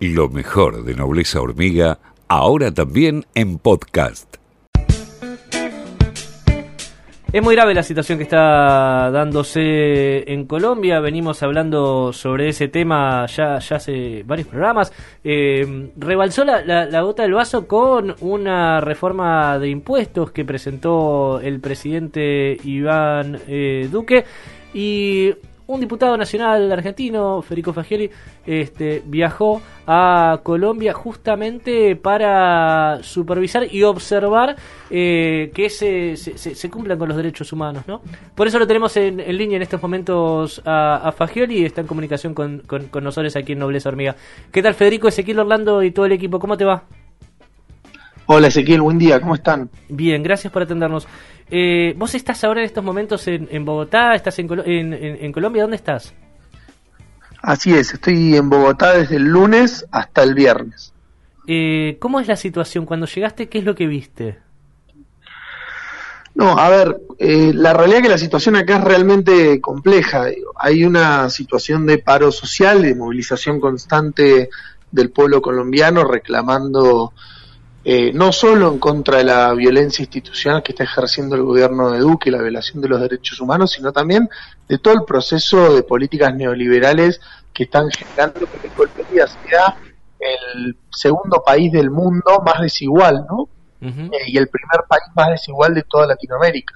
Lo mejor de Nobleza Hormiga, ahora también en podcast. Es muy grave la situación que está dándose en Colombia. Venimos hablando sobre ese tema ya, ya hace varios programas. Eh, rebalsó la, la, gota del vaso con una reforma de impuestos que presentó el presidente Iván eh, Duque. Y un diputado nacional argentino, Federico Fagioli, este, viajó a Colombia justamente para supervisar y observar eh, que se, se, cumplan con los derechos humanos. ¿no? Por eso lo tenemos en, línea en estos momentos a, Fagioli y está en comunicación con, con, nosotros aquí en Nobleza Hormiga. ¿Qué tal Federico, Ezequiel Orlando y todo el equipo? ¿Cómo te va? Hola Ezequiel, buen día, ¿cómo están? Bien, gracias por atendernos. Eh, ¿Vos estás ahora en estos momentos en, Bogotá? ¿Estás en, en, Colombia? ¿Dónde estás? Así es, estoy en Bogotá desde el lunes hasta el viernes. Eh, ¿Cómo es la situación? Cuando llegaste, ¿qué es lo que viste? No, a ver, eh, la realidad es que la situación acá es realmente compleja. Hay una situación de paro social, de movilización constante del pueblo colombiano reclamando eh, no solo en contra de la violencia institucional que está ejerciendo el gobierno de Duque, la violación de los derechos humanos, sino también de todo el proceso de políticas neoliberales que están generando que Colombia sea el segundo país del mundo más desigual, ¿no? Eh, y el primer país más desigual de toda Latinoamérica.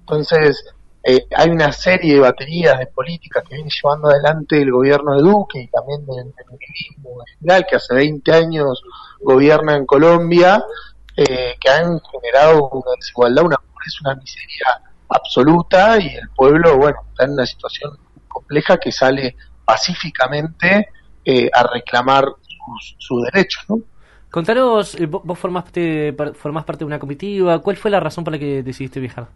Entonces, eh, hay una serie de baterías de políticas que viene llevando adelante el gobierno de Duque y también del feminismo en general, que hace 20 años gobierna en Colombia, eh, que han generado una desigualdad, una pobreza, una miseria absoluta y el pueblo, bueno, está en una situación compleja que sale pacíficamente eh, a reclamar sus, derechos, ¿no? Contanos, vos formaste, formás parte de una comitiva, ¿cuál fue la razón por la que decidiste viajar?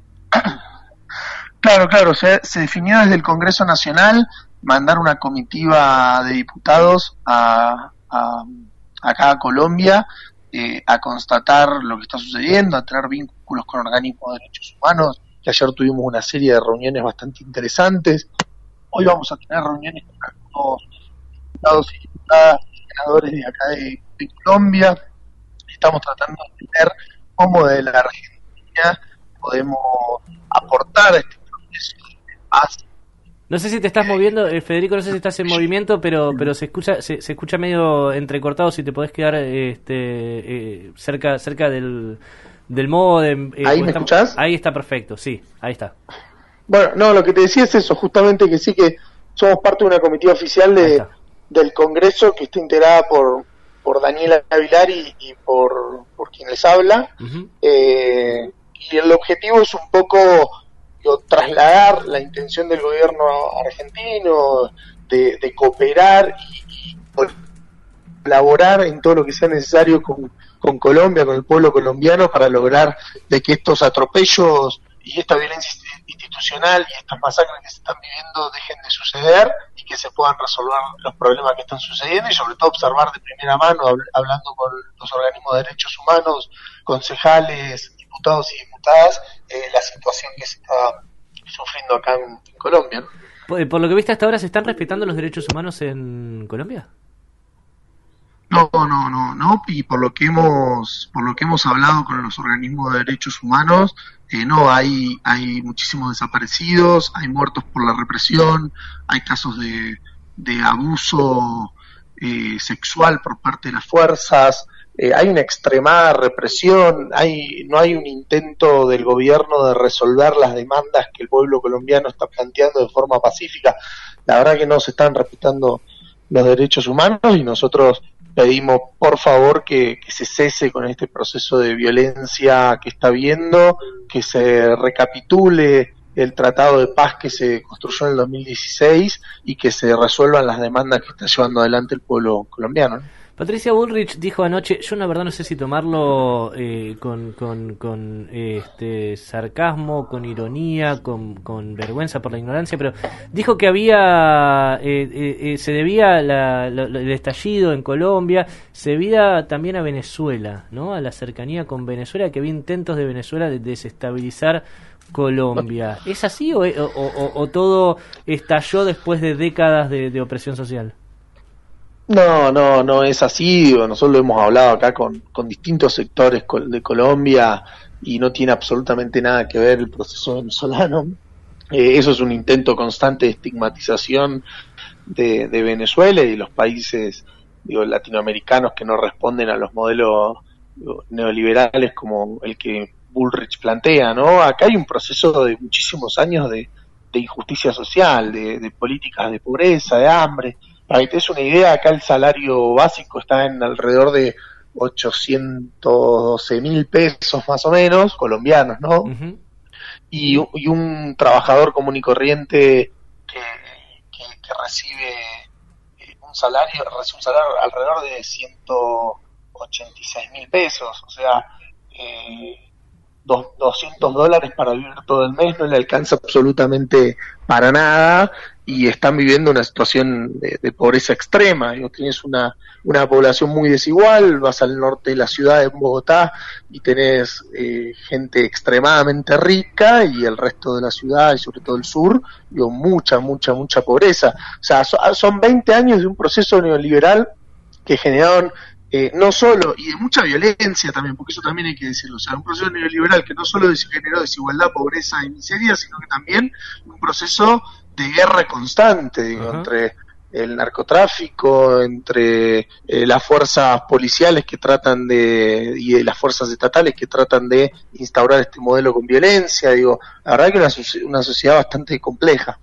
Claro, claro, se, definió desde el Congreso Nacional mandar una comitiva de diputados a, acá a Colombia eh, a constatar lo que está sucediendo, a tener vínculos con organismos de derechos humanos, ayer tuvimos una serie de reuniones bastante interesantes. Hoy vamos a tener reuniones con algunos diputados y diputadas, senadores de acá de, Colombia. Estamos tratando de entender cómo de la Argentina podemos aportar a este no sé si te estás moviendo, eh, Federico, no sé si estás en movimiento, pero pero se escucha se, escucha medio entrecortado. Si te podés quedar este eh, cerca cerca del del modem. Eh, ¿Ahí me escuchás? Ahí está perfecto, sí, ahí está. Bueno, no, lo que te decía es eso, justamente que sí que somos parte de una comitiva oficial de, del Congreso que está integrada por, por Daniela Avilar y, por, por quien les habla. y el objetivo es un poco la intención del gobierno argentino de, cooperar y, colaborar en todo lo que sea necesario con, con Colombia, con el pueblo colombiano, para lograr de que estos atropellos y esta violencia institucional y estas masacres que se están viviendo dejen de suceder y que se puedan resolver los problemas que están sucediendo y sobre todo observar de primera mano, hablando con los organismos de derechos humanos, concejales, diputados y diputadas, eh, la situación que se está sufriendo acá en, Colombia. Eh, por, lo que viste hasta ahora, ¿se están respetando los derechos humanos en Colombia? No, no, no, no, y por lo que hemos, por lo que hemos hablado con los organismos de derechos humanos, eh, no, hay, hay muchísimos desaparecidos, hay muertos por la represión, hay casos de, de abuso eh, sexual por parte de las fuerzas, eh, hay una extremada represión, hay, no hay un intento del gobierno de resolver las demandas que el pueblo colombiano está planteando de forma pacífica. La verdad que no se están respetando los derechos humanos y nosotros pedimos por favor que, se cese con este proceso de violencia que está viendo, que se recapitule el tratado de paz que se construyó en el 2016 y que se resuelvan las demandas que está llevando adelante el pueblo colombiano. Patricia Bullrich dijo anoche, yo la verdad no sé si tomarlo eh, con, con, este, sarcasmo, con ironía, con, vergüenza por la ignorancia, pero dijo que había, eh, eh, se debía la, el estallido en Colombia, se debía también a Venezuela, ¿no? A la cercanía con Venezuela, que había intentos de Venezuela de desestabilizar Colombia. ¿Es así o, o, todo estalló después de décadas de opresión social? No, no, no es así. Nosotros lo hemos hablado acá con, con distintos sectores de Colombia y no tiene absolutamente nada que ver el proceso venezolano. Eh, eso es un intento constante de estigmatización de, Venezuela y de los países digo, latinoamericanos que no responden a los modelos neoliberales como el que Bullrich plantea, ¿no? Acá hay un proceso de muchísimos años de, injusticia social, de, políticas de pobreza, de hambre. Para que te una idea, acá el salario básico está en alrededor de 812 mil pesos más o menos, colombianos, ¿no? y, un trabajador común y corriente que, recibe eh, un salario, recibe un salario alrededor de 186 mil pesos, o sea, eh, 200 dólares para vivir todo el mes no le alcanza absolutamente para nada y están viviendo una situación de, pobreza extrema. Tienes una, una población muy desigual, vas al norte de la ciudad de Bogotá y tenés eh, gente extremadamente rica y el resto de la ciudad y sobre todo el sur, digo, mucha, mucha, mucha pobreza. O sea, son 20 años de un proceso neoliberal que generaron eh, no solo, y de mucha violencia también, porque eso también hay que decirlo, o sea, un proceso neoliberal que no solo generó desigualdad, pobreza y miseria, sino que también un proceso de guerra constante, digo, entre el narcotráfico, entre eh, las fuerzas policiales que tratan de, y las fuerzas estatales que tratan de instaurar este modelo con violencia, digo, la verdad que es una sociedad bastante compleja.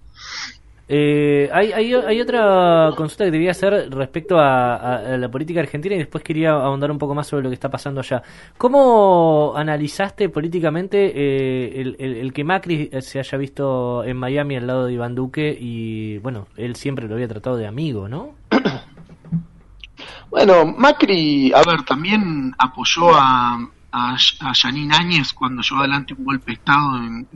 Eh, hay, hay, otra consulta que debía hacer respecto a, la política argentina y después quería ahondar un poco más sobre lo que está pasando allá. ¿Cómo analizaste políticamente eh, el, que Macri se haya visto en Miami al lado de Iván Duque y, bueno, él siempre lo había tratado de amigo, ¿no? Bueno, Macri, a ver, también apoyó a, a, Janine Áñez cuando llevó adelante un golpe de Estado en,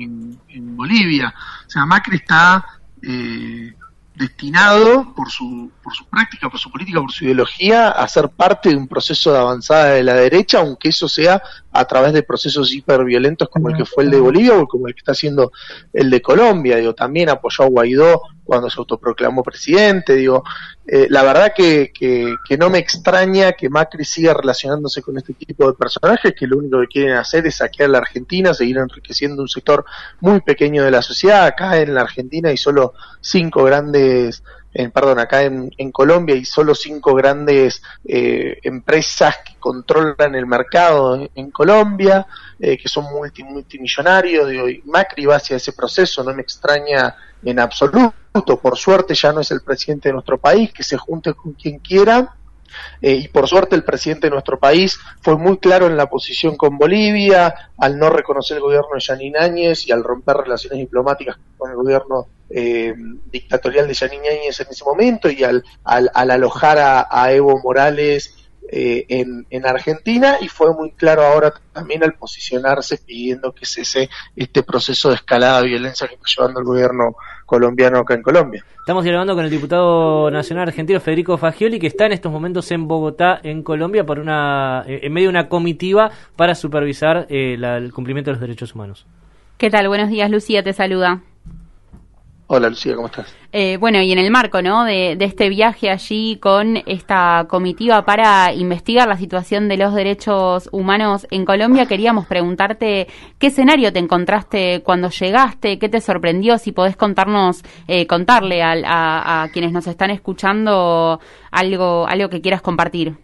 en Bolivia. O sea, Macri está eh, destinado por su, por su práctica, por su política, por su ideología, a ser parte de un proceso de avanzada de la derecha, aunque eso sea a través de procesos hiperviolentos como el que fue el de Bolivia o como el que está haciendo el de Colombia. Digo, también apoyó a Guaidó cuando se autoproclamó presidente. Digo, eh, la verdad que, que, no me extraña que Macri siga relacionándose con este tipo de personajes que lo único que quieren hacer es saquear la Argentina, seguir enriqueciendo un sector muy pequeño de la sociedad. Acá en la Argentina hay solo cinco grandes en, perdón, acá en, en, Colombia hay solo cinco grandes eh, empresas que controlan el mercado en, Colombia, eh, que son multi, multimillonarios, y Macri va hacia ese proceso, no me extraña en absoluto, por suerte ya no es el presidente de nuestro país, que se junte con quien quiera, eh, y por suerte el presidente de nuestro país fue muy claro en la posición con Bolivia, al no reconocer el gobierno de Yanin Áñez y al romper relaciones diplomáticas con el gobierno eh, dictatorial de Yanin Áñez en ese momento y al, al, alojar a, Evo Morales eh, en, en, Argentina y fue muy claro ahora también al posicionarse pidiendo que cese este proceso de escalada de violencia que está llevando el gobierno colombiano acá en Colombia. Estamos dialogando con el diputado nacional argentino Federico Fagioli, que está en estos momentos en Bogotá, en Colombia, por una, eh, en medio de una comitiva para supervisar eh, el cumplimiento de los derechos humanos. ¿Qué tal? Buenos días, Lucía, te saluda. Hola Lucía, ¿cómo estás? Eh, bueno, y en el marco ¿no? de, este viaje allí con esta comitiva para investigar la situación de los derechos humanos en Colombia, queríamos preguntarte qué escenario te encontraste cuando llegaste, qué te sorprendió, si podés contarnos, eh, contarle a, quienes nos están escuchando algo, algo que quieras compartir.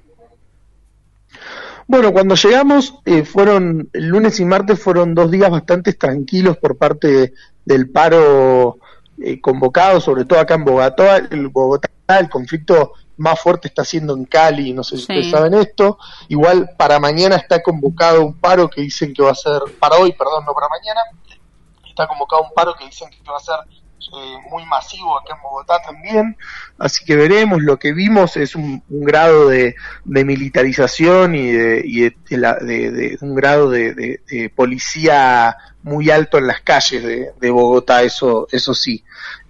Bueno, cuando llegamos, eh, fueron, el lunes y martes fueron dos días bastante tranquilos por parte del paro eh, convocado, sobre todo acá en Bogotá, el Bogotá, el conflicto más fuerte está siendo en Cali, no sé si ustedes saben esto. Igual para mañana está convocado un paro que dicen que va a ser, para hoy, perdón, no para mañana, está convocado un paro que dicen que va a ser muy masivo acá en Bogotá también, así que veremos, lo que vimos es un, grado de, militarización y, de, y de, un grado de, policía muy alto en las calles de, Bogotá, eso, eso sí.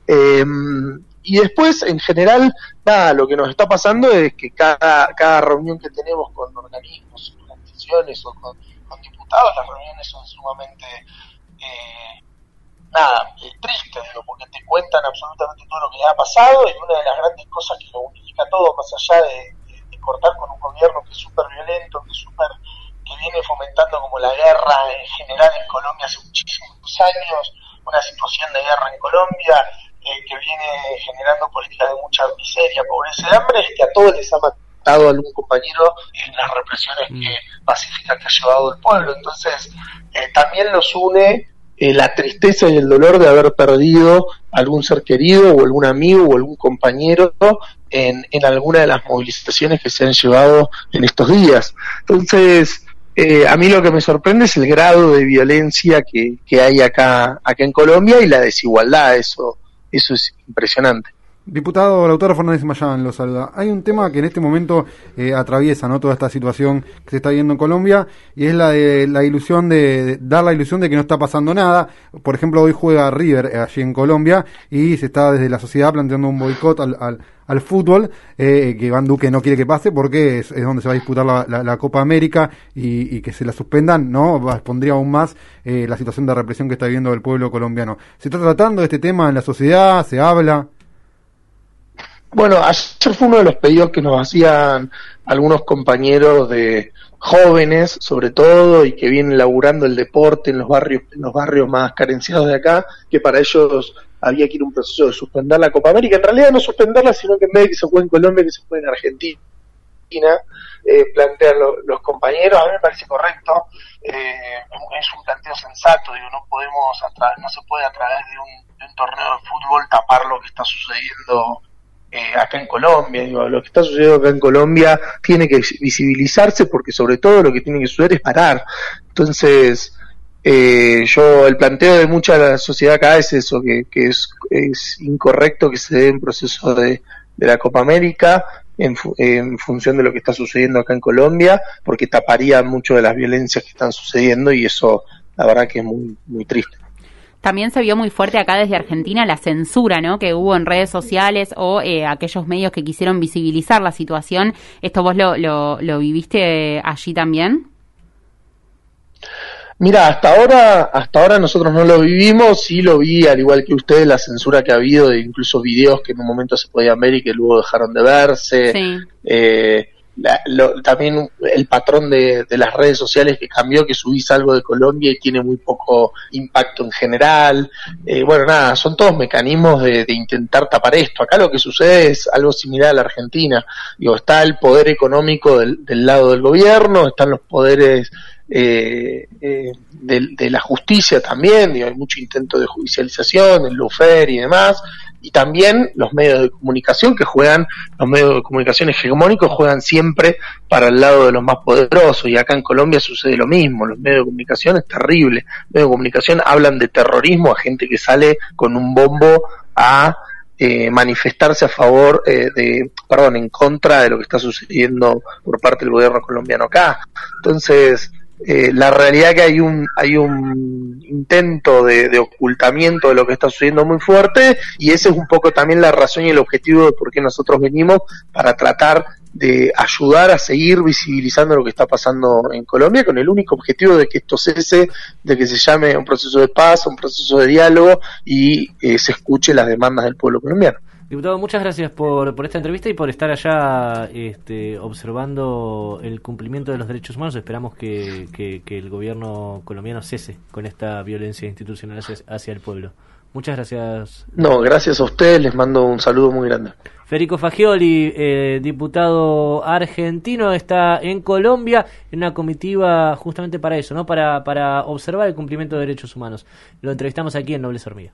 Em, y después, en general, nada, lo que nos está pasando es que cada, cada reunión que tenemos con organismos, organizaciones o con, diputados, las reuniones son sumamente... Eh, nada, triste, digo, porque te cuentan absolutamente todo lo que ha pasado y una de las grandes cosas que lo unifica todo, más allá de, cortar con un gobierno que es súper violento, que es súper que viene fomentando como la guerra en general en Colombia hace muchísimos años, una situación de guerra en Colombia eh, que viene generando políticas de mucha miseria, pobreza y hambre, es que a todos les ha matado algún compañero en las represiones mm. que, pacíficas que ha llevado el pueblo. Entonces, eh, también los une eh, la tristeza y el dolor de haber perdido algún ser querido o algún amigo o algún compañero en, en alguna de las movilizaciones que se han llevado en estos días. Entonces, eh, a mí lo que me sorprende es el grado de violencia que, que hay acá, acá en Colombia y la desigualdad, eso, eso es impresionante. Diputado Lautaro Fernández Mayán lo saluda. Hay un tema que en este momento eh, atraviesa ¿no? toda esta situación que se está viendo en Colombia y es la de la ilusión de, dar la ilusión de que no está pasando nada. Por ejemplo, hoy juega River eh, allí en Colombia y se está desde la sociedad planteando un boicot al, al, fútbol eh, que Van Duque no quiere que pase porque es, donde se va a disputar la, Copa América y, que se la suspendan, ¿no? Pondría aún más la situación de represión que está viviendo el pueblo colombiano. ¿Se está tratando de este tema en la sociedad? ¿Se habla? Bueno, ayer fue uno de los pedidos que nos hacían algunos compañeros de jóvenes, sobre todo, y que vienen laburando el deporte en los barrios, en los barrios más carenciados de acá, que para ellos había que ir un proceso de suspender la Copa América. En realidad no suspenderla, sino que en vez de que se juegue en Colombia, que se juegue en Argentina. Eh, plantean los compañeros, a mí me parece correcto, eh, es un planteo sensato, digo, no podemos, no se puede a través de un, de un torneo de fútbol tapar lo que está sucediendo eh, acá en Colombia. Digo, lo que está sucediendo acá en Colombia tiene que visibilizarse porque sobre todo lo que tiene que suceder es parar. Entonces, eh, yo el planteo de mucha de la sociedad acá es eso, que, es, incorrecto que se dé un proceso de, de la Copa América en, en, función de lo que está sucediendo acá en Colombia, porque taparía mucho de las violencias que están sucediendo y eso la verdad que es muy, muy triste. También se vio muy fuerte acá desde Argentina la censura ¿no? que hubo en redes sociales o eh, aquellos medios que quisieron visibilizar la situación. ¿Esto vos lo, lo, viviste allí también? Mira, hasta ahora, hasta ahora nosotros no lo vivimos, sí lo vi, al igual que ustedes, la censura que ha habido de incluso videos que en un momento se podían ver y que luego dejaron de verse. Sí. Eh, también el patrón de, las redes sociales que cambió, que subís algo de Colombia y tiene muy poco impacto en general. Eh, bueno, nada, son todos mecanismos de, intentar tapar esto. Acá lo que sucede es algo similar a la Argentina. Digo, está el poder económico del, lado del gobierno, están los poderes eh, eh, de, la justicia también, digo, hay mucho intento de judicialización, el lufer y demás, y también los medios de comunicación que juegan, los medios de comunicación hegemónicos juegan siempre para el lado de los más poderosos. Y acá en Colombia sucede lo mismo, los medios de comunicación es terrible, los medios de comunicación hablan de terrorismo a gente que sale con un bombo a eh, manifestarse a favor eh, de, perdón, en contra de lo que está sucediendo por parte del gobierno colombiano acá. Entonces, eh, la realidad que hay un hay un intento de, ocultamiento de lo que está sucediendo muy fuerte y ese es un poco también la razón y el objetivo de por qué nosotros venimos para tratar de ayudar a seguir visibilizando lo que está pasando en Colombia con el único objetivo de que esto cese, de que se llame un proceso de paz, un proceso de diálogo y eh, se escuche las demandas del pueblo colombiano. Diputado, muchas gracias por, por esta entrevista y por estar allá este, observando el cumplimiento de los derechos humanos. Esperamos que, que, el gobierno colombiano cese con esta violencia institucional hacia, el pueblo. Muchas gracias. No, gracias a ustedes, les mando un saludo muy grande. Federico Fagioli, eh, diputado argentino, está en Colombia en una comitiva justamente para eso, ¿no? Para, para observar el cumplimiento de derechos humanos. Lo entrevistamos aquí en Nobles Hormiga.